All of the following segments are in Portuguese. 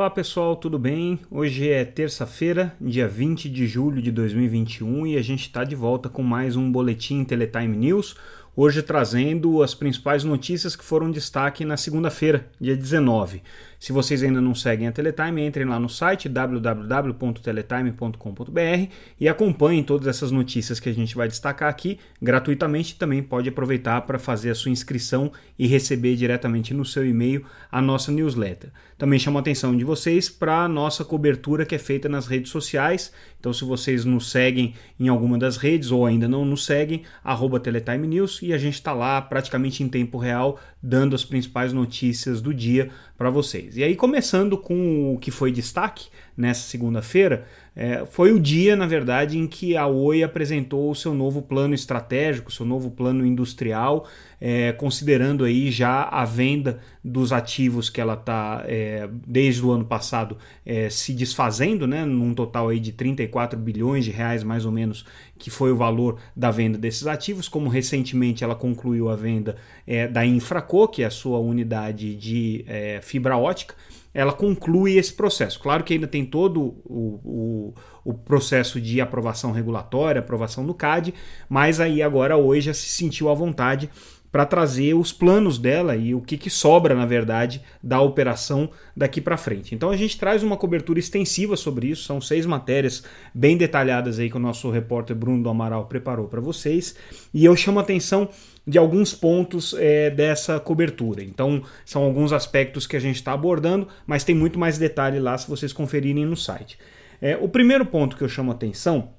Olá pessoal, tudo bem? Hoje é terça-feira, dia 20 de julho de 2021 e a gente está de volta com mais um Boletim Teletime News. Hoje trazendo as principais notícias que foram destaque na segunda-feira, dia 19. Se vocês ainda não seguem a Teletime, entrem lá no site www.teletime.com.br e acompanhem todas essas notícias que a gente vai destacar aqui gratuitamente. Também pode aproveitar para fazer a sua inscrição e receber diretamente no seu e-mail a nossa newsletter. Também chamo a atenção de vocês para a nossa cobertura que é feita nas redes sociais. Então, se vocês nos seguem em alguma das redes ou ainda não nos seguem, arroba Teletime News e a gente está lá praticamente em tempo real dando as principais notícias do dia para vocês. E aí, começando com o que foi destaque nessa segunda-feira, é, foi o dia, na verdade, em que a Oi apresentou o seu novo plano estratégico, seu novo plano industrial, é, considerando aí já a venda dos ativos que ela está é, desde o ano passado é, se desfazendo, né, num total aí de 34 bilhões de reais mais ou menos, que foi o valor da venda desses ativos, como recentemente ela concluiu a venda é, da Infraco, que é a sua unidade de é, fibra ótica, ela conclui esse processo. Claro que ainda tem todo o, o, o, processo de aprovação regulatória, aprovação do CAD, mas aí agora hoje já se sentiu à vontade para trazer os planos dela e o que, que sobra, na verdade, da operação daqui para frente. Então a gente traz uma cobertura extensiva sobre isso, são seis matérias bem detalhadas aí que o nosso repórter Bruno do Amaral preparou para vocês, e eu chamo atenção de alguns pontos é, dessa cobertura. Então, são alguns aspectos que a gente está abordando, mas tem muito mais detalhe lá se vocês conferirem no site. É, o primeiro ponto que eu chamo a atenção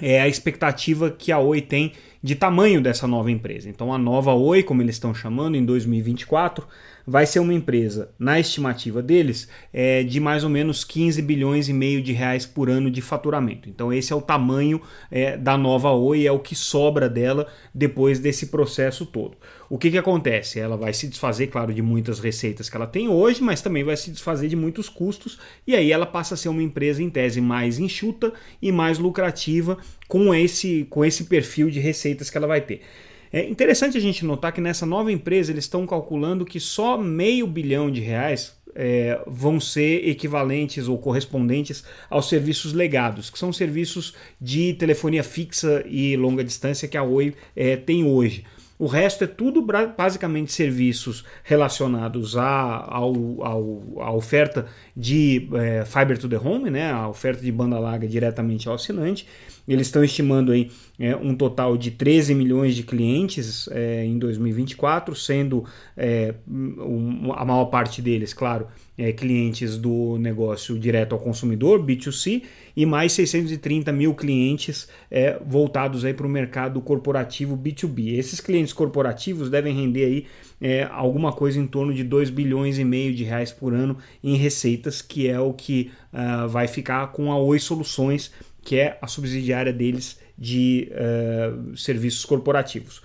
é a expectativa que a Oi tem de tamanho dessa nova empresa. Então, a nova Oi, como eles estão chamando, em 2024, vai ser uma empresa, na estimativa deles, é, de mais ou menos 15 bilhões e meio de reais por ano de faturamento. Então, esse é o tamanho é, da nova Oi, é o que sobra dela depois desse processo todo. O que, que acontece? Ela vai se desfazer, claro, de muitas receitas que ela tem hoje, mas também vai se desfazer de muitos custos, e aí ela passa a ser uma empresa, em tese, mais enxuta e mais lucrativa com esse, com esse perfil de receitas que ela vai ter. É interessante a gente notar que nessa nova empresa eles estão calculando que só meio bilhão de reais é, vão ser equivalentes ou correspondentes aos serviços legados, que são serviços de telefonia fixa e longa distância que a Oi é, tem hoje. O resto é tudo basicamente serviços relacionados à, oferta de é, Fiber to the Home, né, a oferta de banda larga diretamente ao assinante. Eles estão estimando aí, é, um total de 13 milhões de clientes é, em 2024, sendo um, a maior parte deles, claro, é, clientes do negócio direto ao consumidor, B2C, e mais 630 mil clientes é, voltados para o mercado corporativo B2B. Esses clientes corporativos devem render aí é, alguma coisa em torno de 2 bilhões e meio de reais por ano em receitas, que é o que uh, vai ficar com a Oi Soluções, que é a subsidiária deles de uh, serviços corporativos.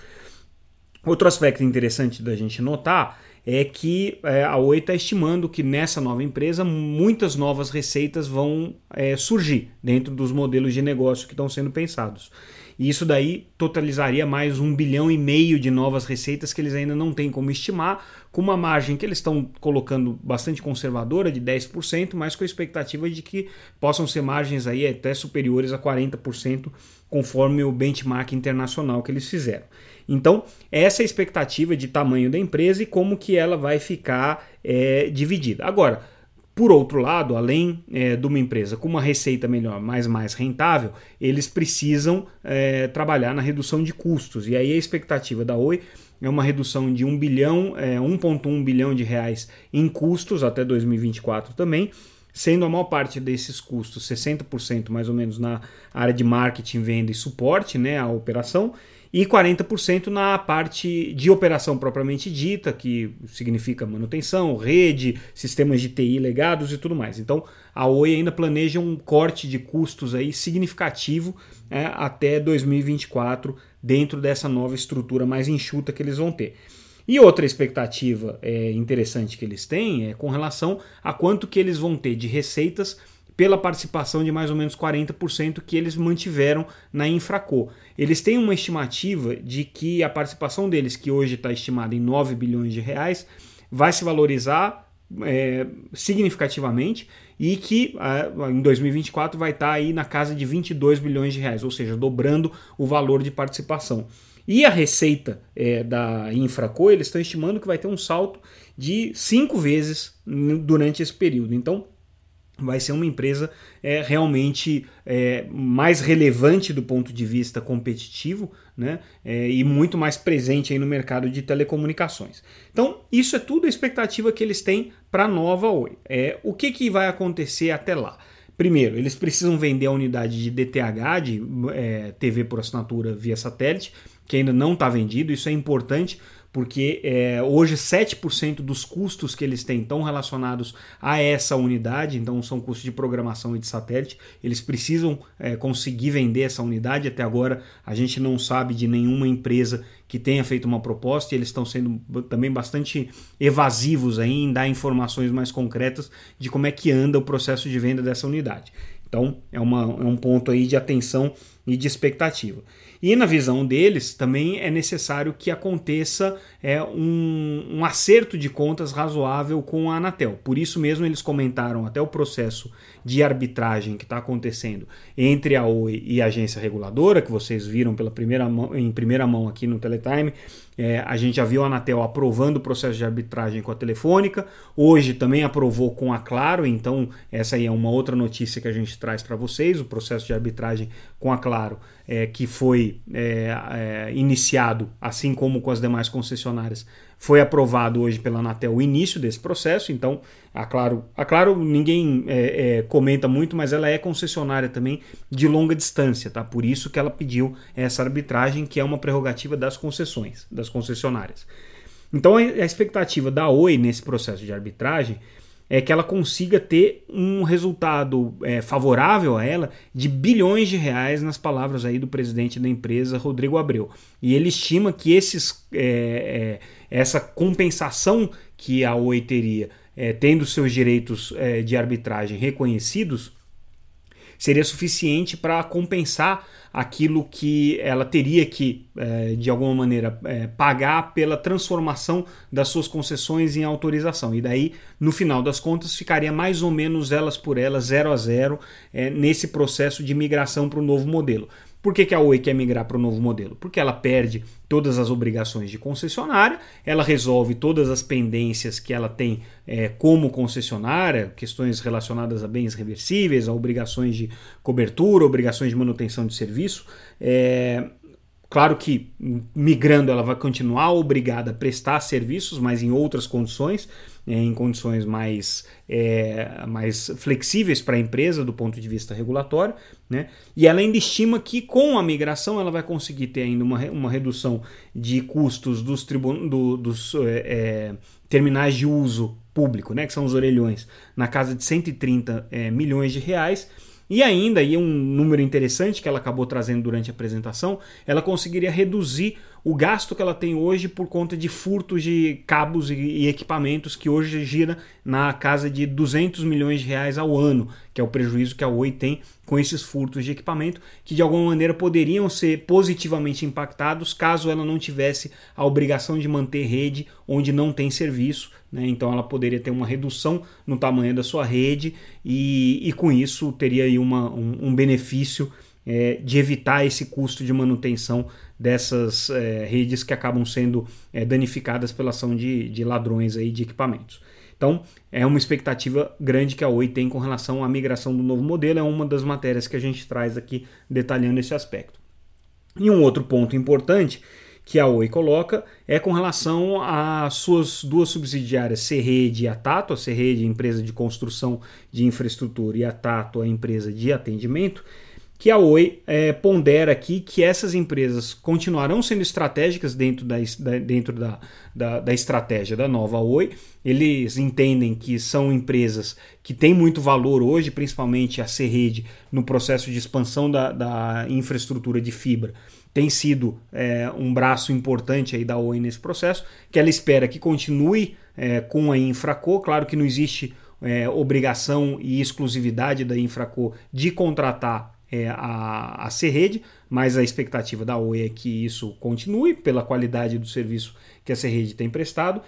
Outro aspecto interessante da gente notar é que é, a Oi está estimando que nessa nova empresa muitas novas receitas vão é, surgir dentro dos modelos de negócio que estão sendo pensados. E isso daí totalizaria mais um bilhão e meio de novas receitas que eles ainda não têm como estimar, com uma margem que eles estão colocando bastante conservadora, de 10%, mas com a expectativa de que possam ser margens aí até superiores a 40%, conforme o benchmark internacional que eles fizeram. Então, essa é a expectativa de tamanho da empresa e como que ela vai ficar é, dividida. Agora, por outro lado, além é, de uma empresa com uma receita melhor, mas mais rentável, eles precisam é, trabalhar na redução de custos. E aí a expectativa da Oi é uma redução de 1 bilhão, é, 1,1 bilhão de reais em custos até 2024 também, sendo a maior parte desses custos, 60% mais ou menos na área de marketing, venda e suporte né, à operação, e 40% na parte de operação propriamente dita, que significa manutenção, rede, sistemas de TI legados e tudo mais. Então a Oi ainda planeja um corte de custos aí significativo é, até 2024 dentro dessa nova estrutura mais enxuta que eles vão ter. E outra expectativa é, interessante que eles têm é com relação a quanto que eles vão ter de receitas pela participação de mais ou menos 40% que eles mantiveram na Infraco. Eles têm uma estimativa de que a participação deles, que hoje está estimada em 9 bilhões de reais, vai se valorizar é, significativamente e que em 2024 vai estar aí na casa de 22 bilhões de reais, ou seja, dobrando o valor de participação. E a receita é, da Infraco, eles estão estimando que vai ter um salto de cinco vezes durante esse período. Então, vai ser uma empresa é, realmente é, mais relevante do ponto de vista competitivo né, é, e muito mais presente aí no mercado de telecomunicações. Então, isso é tudo a expectativa que eles têm para a nova Oi. É, o que, que vai acontecer até lá? Primeiro, eles precisam vender a unidade de DTH, de é, TV por assinatura via satélite, que ainda não está vendido. Isso é importante porque é, hoje 7% dos custos que eles têm estão relacionados a essa unidade, então são custos de programação e de satélite. Eles precisam é, conseguir vender essa unidade. Até agora a gente não sabe de nenhuma empresa que tenha feito uma proposta e eles estão sendo também bastante evasivos aí em dar informações mais concretas de como é que anda o processo de venda dessa unidade. Então é, uma, é um ponto aí de atenção e de expectativa. E na visão deles, também é necessário que aconteça é, um, um acerto de contas razoável com a Anatel. Por isso mesmo eles comentaram até o processo de arbitragem que está acontecendo entre a Oi e a agência reguladora, que vocês viram pela primeira mão, em primeira mão aqui no Teletime. É, a gente já viu a Anatel aprovando o processo de arbitragem com a Telefônica, hoje também aprovou com a Claro, então essa aí é uma outra notícia que a gente traz para vocês, o processo de arbitragem com a Claro, é, que foi é, é, iniciado, assim como com as demais concessionárias, foi aprovado hoje pela Anatel o início desse processo, então a Claro, a Claro ninguém é, é, comenta muito, mas ela é concessionária também de longa distância, tá? Por isso que ela pediu essa arbitragem, que é uma prerrogativa das concessões, das concessionárias. Então a expectativa da Oi nesse processo de arbitragem é que ela consiga ter um resultado é, favorável a ela de bilhões de reais, nas palavras aí do presidente da empresa, Rodrigo Abreu. E ele estima que esses, é, é, essa compensação que a Oi teria, é, tendo seus direitos é, de arbitragem reconhecidos, seria suficiente para compensar aquilo que ela teria que, é, de alguma maneira, é, pagar pela transformação das suas concessões em autorização. E daí, no final das contas, ficaria mais ou menos elas por elas, zero a zero, é, nesse processo de migração para o novo modelo. Por que, que a Oi quer migrar para o novo modelo? Porque ela perde todas as obrigações de concessionária, ela resolve todas as pendências que ela tem é, como concessionária, questões relacionadas a bens reversíveis, a obrigações de cobertura, obrigações de manutenção de serviço. É, Claro que migrando ela vai continuar obrigada a prestar serviços, mas em outras condições, é, em condições mais, é, mais flexíveis para a empresa do ponto de vista regulatório. Né? E ela ainda estima que com a migração ela vai conseguir ter ainda uma, uma redução de custos dos, tribun do, dos é, é, terminais de uso público, né? que são os orelhões, na casa de 130 é, milhões de reais e ainda, e um número interessante que ela acabou trazendo durante a apresentação, ela conseguiria reduzir o gasto que ela tem hoje por conta de furtos de cabos e equipamentos que hoje gira na casa de 200 milhões de reais ao ano, que é o prejuízo que a Oi tem com esses furtos de equipamento, que de alguma maneira poderiam ser positivamente impactados caso ela não tivesse a obrigação de manter rede onde não tem serviço, né? então ela poderia ter uma redução no tamanho da sua rede e, e com isso teria aí uma, um, um benefício é, de evitar esse custo de manutenção dessas é, redes que acabam sendo é, danificadas pela ação de, de ladrões aí de equipamentos. Então, é uma expectativa grande que a Oi tem com relação à migração do novo modelo, é uma das matérias que a gente traz aqui detalhando esse aspecto. E um outro ponto importante que a Oi coloca é com relação às suas duas subsidiárias, Serrede e a Tato, a Serrede, empresa de construção de infraestrutura, e a Tato, a empresa de atendimento, que a Oi é, pondera aqui que essas empresas continuarão sendo estratégicas dentro, da, dentro da, da, da, estratégia da nova Oi. Eles entendem que são empresas que têm muito valor hoje, principalmente a Serrede, no processo de expansão da, da infraestrutura de fibra. Tem sido é, um braço importante aí da Oi nesse processo, que ela espera que continue é, com a Infraco. Claro que não existe é, obrigação e exclusividade da Infraco de contratar é, a, a Serrede, mas a expectativa da Oi é que isso continue pela qualidade do serviço que essa rede tem prestado.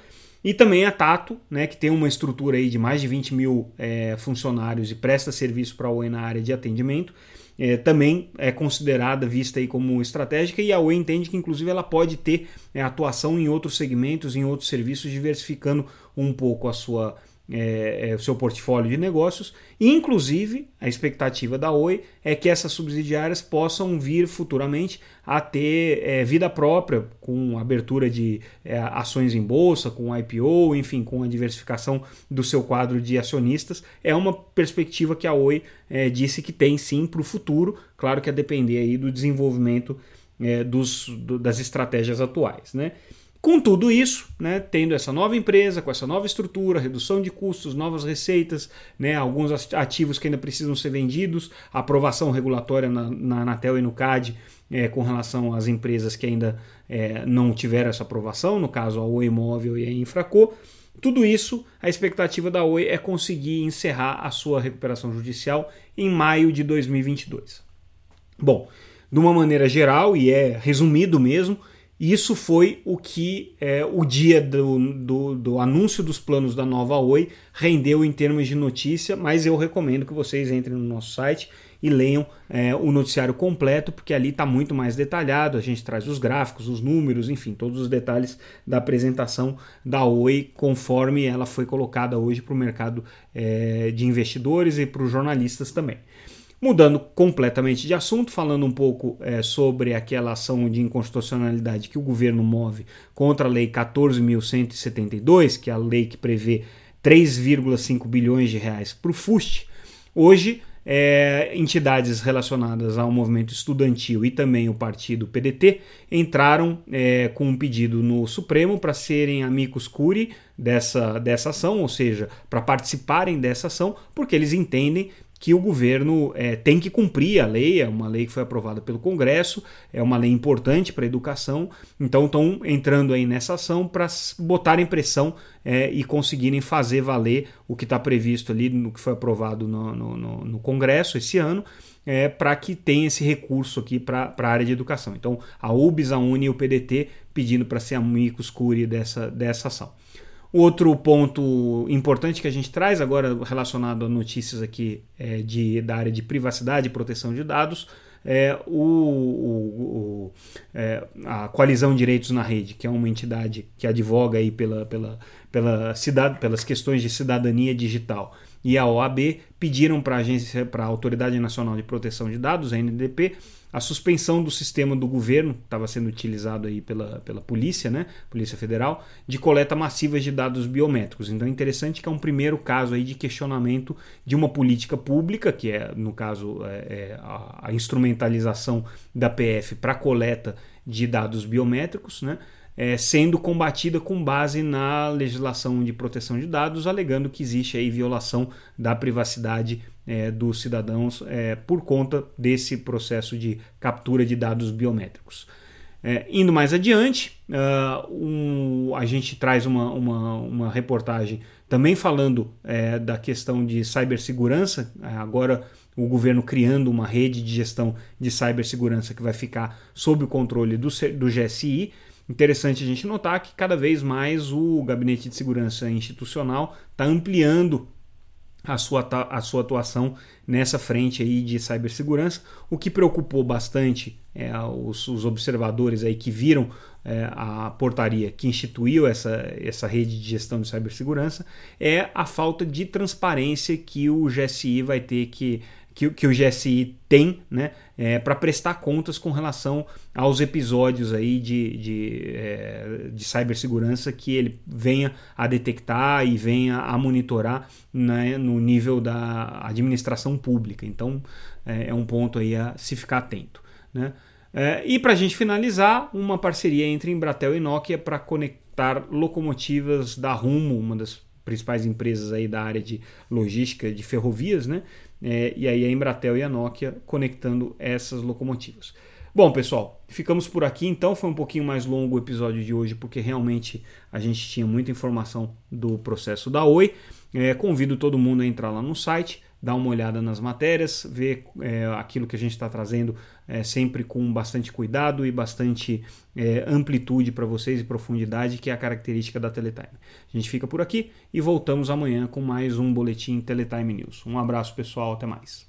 E também a Tato, né, que tem uma estrutura aí de mais de 20 mil é, funcionários e presta serviço para a Oi na área de atendimento, é, também é considerada, vista aí como estratégica, e a Oi entende que inclusive ela pode ter é, atuação em outros segmentos, em outros serviços, diversificando um pouco a sua é, é, o seu portfólio de negócios. Inclusive, a expectativa da Oi é que essas subsidiárias possam vir futuramente a ter é, vida própria, com abertura de é, ações em bolsa, com IPO, enfim, com a diversificação do seu quadro de acionistas. É uma perspectiva que a Oi é, disse que tem sim para o futuro, claro que a depender aí do desenvolvimento é, dos, do, das estratégias atuais. Né? Com tudo isso, né, tendo essa nova empresa, com essa nova estrutura, redução de custos, novas receitas, né, alguns ativos que ainda precisam ser vendidos, aprovação regulatória na, na Anatel e no CAD é, com relação às empresas que ainda é, não tiveram essa aprovação, no caso a Oi Móvel e a Infraco. Tudo isso, a expectativa da Oi é conseguir encerrar a sua recuperação judicial em maio de 2022. Bom, de uma maneira geral, e é resumido mesmo, isso foi o que é, o dia do, do, do, anúncio dos planos da nova Oi rendeu em termos de notícia, mas eu recomendo que vocês entrem no nosso site e leiam é, o noticiário completo, porque ali está muito mais detalhado. A gente traz os gráficos, os números, enfim, todos os detalhes da apresentação da Oi conforme ela foi colocada hoje para o mercado é, de investidores e para os jornalistas também. Mudando completamente de assunto, falando um pouco é, sobre aquela ação de inconstitucionalidade que o governo move contra a Lei 14.172, que é a lei que prevê 3,5 bilhões de reais para o FUST. Hoje, é, entidades relacionadas ao movimento estudantil e também o partido PDT entraram é, com um pedido no Supremo para serem amigos curi dessa, dessa ação, ou seja, para participarem dessa ação, porque eles entendem que o governo é, tem que cumprir a lei, é uma lei que foi aprovada pelo Congresso, é uma lei importante para a educação, então estão entrando aí nessa ação para botarem pressão é, e conseguirem fazer valer o que está previsto ali no que foi aprovado no, no, no, no Congresso esse ano, é, para que tenha esse recurso aqui para a área de educação. Então a UBS, a UNI e o PDT pedindo para ser amigos curi dessa, dessa ação. Outro ponto importante que a gente traz agora relacionado a notícias aqui é, de, da área de privacidade e proteção de dados é o, o, o é, a Coalizão Direitos na Rede, que é uma entidade que advoga aí pela, pela, pela cidade, pelas questões de cidadania digital e a OAB pediram para a agência, para a Autoridade Nacional de Proteção de Dados, a NDP, a suspensão do sistema do governo, estava sendo utilizado aí pela, pela polícia, né, Polícia Federal, de coleta massiva de dados biométricos. Então é interessante que é um primeiro caso aí de questionamento de uma política pública, que é, no caso, é, é a, a instrumentalização da PF para coleta de dados biométricos, né, é, sendo combatida com base na legislação de proteção de dados, alegando que existe aí violação da privacidade é, dos cidadãos é, por conta desse processo de captura de dados biométricos. É, indo mais adiante, uh, um, a gente traz uma, uma, uma reportagem também falando é, da questão de cibersegurança, é, agora o governo criando uma rede de gestão de cibersegurança que vai ficar sob o controle do, do GSI. Interessante a gente notar que cada vez mais o Gabinete de Segurança Institucional está ampliando a sua, a sua atuação nessa frente aí de cibersegurança, o que preocupou bastante é, os, os, observadores aí que viram é, a portaria que instituiu essa, essa rede de gestão de cibersegurança é a falta de transparência que o GSI vai ter que que, que o GSI tem né, é, para prestar contas com relação aos episódios aí de, de, é, de cibersegurança que ele venha a detectar e venha a monitorar né, no nível da administração pública. Então é, é um ponto aí a se ficar atento. Né? É, e para a gente finalizar, uma parceria entre Embratel e Nokia para conectar locomotivas da Rumo, uma das principais empresas aí da área de logística de ferrovias, né? É, e aí a Embratel e a Nokia conectando essas locomotivas. Bom, pessoal, ficamos por aqui então. Foi um pouquinho mais longo o episódio de hoje, porque realmente a gente tinha muita informação do processo da Oi. É, convido todo mundo a entrar lá no site dá uma olhada nas matérias, ver é, aquilo que a gente está trazendo é, sempre com bastante cuidado e bastante é, amplitude para vocês e profundidade, que é a característica da Teletime. A gente fica por aqui e voltamos amanhã com mais um boletim Teletime News. Um abraço pessoal, até mais.